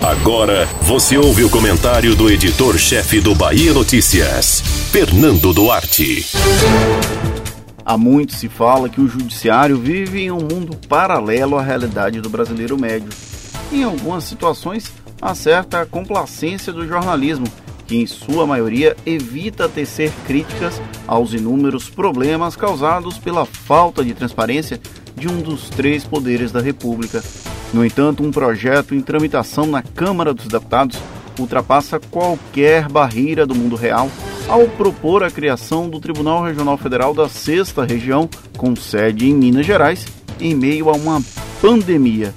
Agora você ouve o comentário do editor-chefe do Bahia Notícias, Fernando Duarte. Há muito se fala que o judiciário vive em um mundo paralelo à realidade do brasileiro médio. Em algumas situações, há certa complacência do jornalismo, que em sua maioria evita tecer críticas aos inúmeros problemas causados pela falta de transparência de um dos três poderes da República. No entanto, um projeto em tramitação na Câmara dos Deputados ultrapassa qualquer barreira do mundo real ao propor a criação do Tribunal Regional Federal da Sexta Região, com sede em Minas Gerais, em meio a uma pandemia.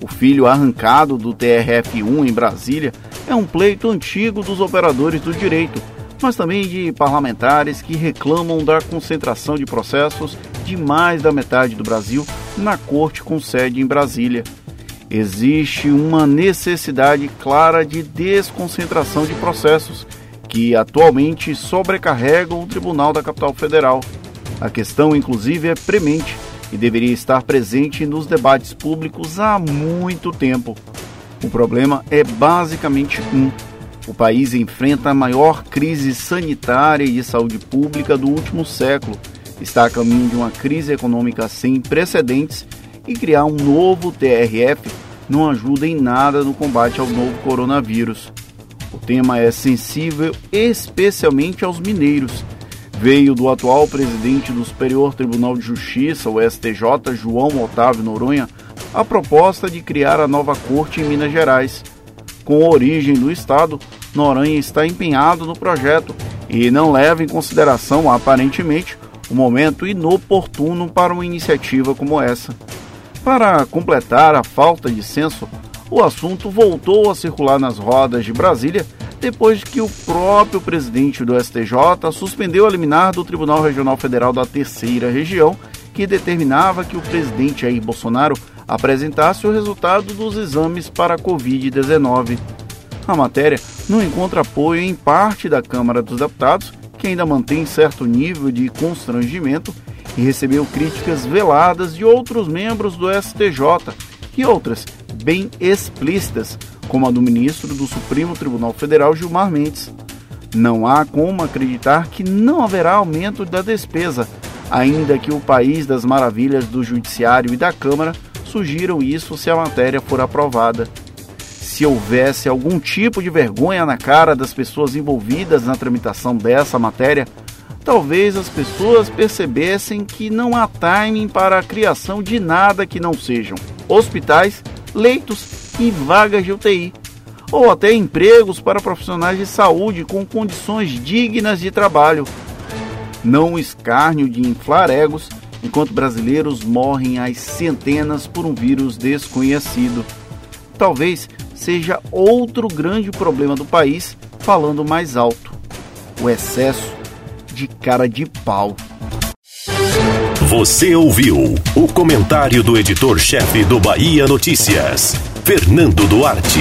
O filho arrancado do TRF1 em Brasília é um pleito antigo dos operadores do direito, mas também de parlamentares que reclamam da concentração de processos de mais da metade do Brasil na corte com sede em Brasília. Existe uma necessidade clara de desconcentração de processos que atualmente sobrecarregam o Tribunal da Capital Federal. A questão, inclusive, é premente e deveria estar presente nos debates públicos há muito tempo. O problema é basicamente um: o país enfrenta a maior crise sanitária e de saúde pública do último século, está a caminho de uma crise econômica sem precedentes e criar um novo TRF não ajuda em nada no combate ao novo coronavírus. O tema é sensível especialmente aos mineiros. Veio do atual presidente do Superior Tribunal de Justiça, o STJ, João Otávio Noronha, a proposta de criar a nova corte em Minas Gerais. Com origem no estado, Noronha está empenhado no projeto e não leva em consideração, aparentemente, o momento inoportuno para uma iniciativa como essa. Para completar a falta de senso, o assunto voltou a circular nas rodas de Brasília depois que o próprio presidente do STJ suspendeu a liminar do Tribunal Regional Federal da Terceira Região, que determinava que o presidente Jair Bolsonaro apresentasse o resultado dos exames para a Covid-19. A matéria não encontra apoio em parte da Câmara dos Deputados, que ainda mantém certo nível de constrangimento e recebeu críticas veladas de outros membros do STJ e outras bem explícitas, como a do ministro do Supremo Tribunal Federal Gilmar Mendes. Não há como acreditar que não haverá aumento da despesa, ainda que o país das maravilhas do Judiciário e da Câmara sugiram isso se a matéria for aprovada. Se houvesse algum tipo de vergonha na cara das pessoas envolvidas na tramitação dessa matéria, talvez as pessoas percebessem que não há timing para a criação de nada que não sejam hospitais leitos e vagas de UTI, ou até empregos para profissionais de saúde com condições dignas de trabalho. Não o escárnio de inflar egos enquanto brasileiros morrem às centenas por um vírus desconhecido. Talvez seja outro grande problema do país, falando mais alto: o excesso de cara de pau. Você ouviu o comentário do editor-chefe do Bahia Notícias, Fernando Duarte.